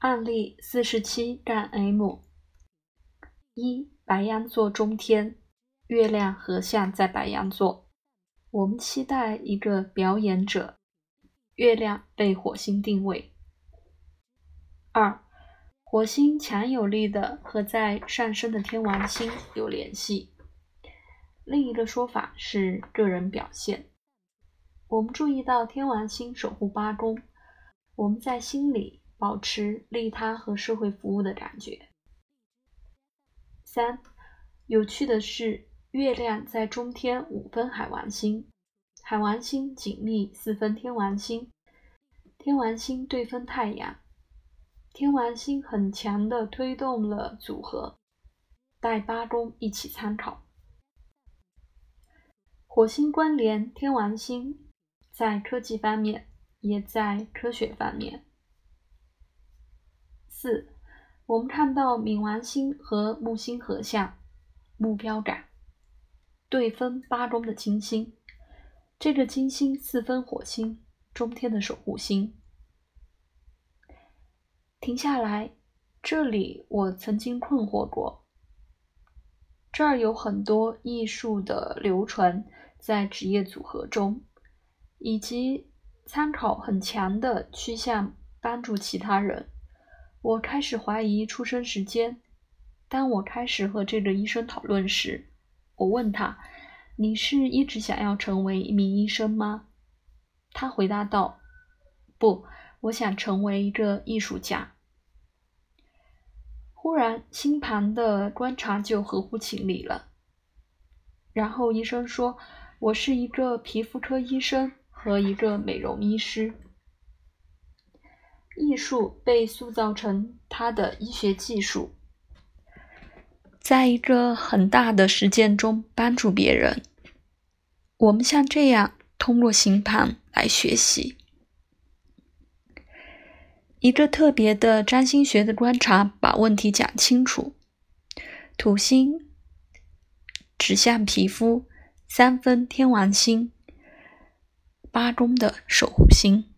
案例四十七杠 M 一白羊座中天，月亮合相在白羊座，我们期待一个表演者。月亮被火星定位。二，火星强有力的和在上升的天王星有联系。另一个说法是个人表现。我们注意到天王星守护八宫，我们在心里。保持利他和社会服务的感觉。三，有趣的是，月亮在中天五分海王星，海王星紧密四分天王星，天王星对分太阳，天王星很强的推动了组合，带八宫一起参考。火星关联天王星，在科技方面，也在科学方面。四，我们看到冥王星和木星合相，目标感，对分八宫的金星，这个金星四分火星，中天的守护星。停下来，这里我曾经困惑过，这儿有很多艺术的流传在职业组合中，以及参考很强的趋向帮助其他人。我开始怀疑出生时间。当我开始和这个医生讨论时，我问他：“你是一直想要成为一名医生吗？”他回答道：“不，我想成为一个艺术家。”忽然，星盘的观察就合乎情理了。然后医生说：“我是一个皮肤科医生和一个美容医师。”艺术被塑造成他的医学技术，在一个很大的实践中帮助别人。我们像这样通过星盘来学习。一个特别的占星学的观察，把问题讲清楚。土星指向皮肤，三分天王星，八宫的守护星。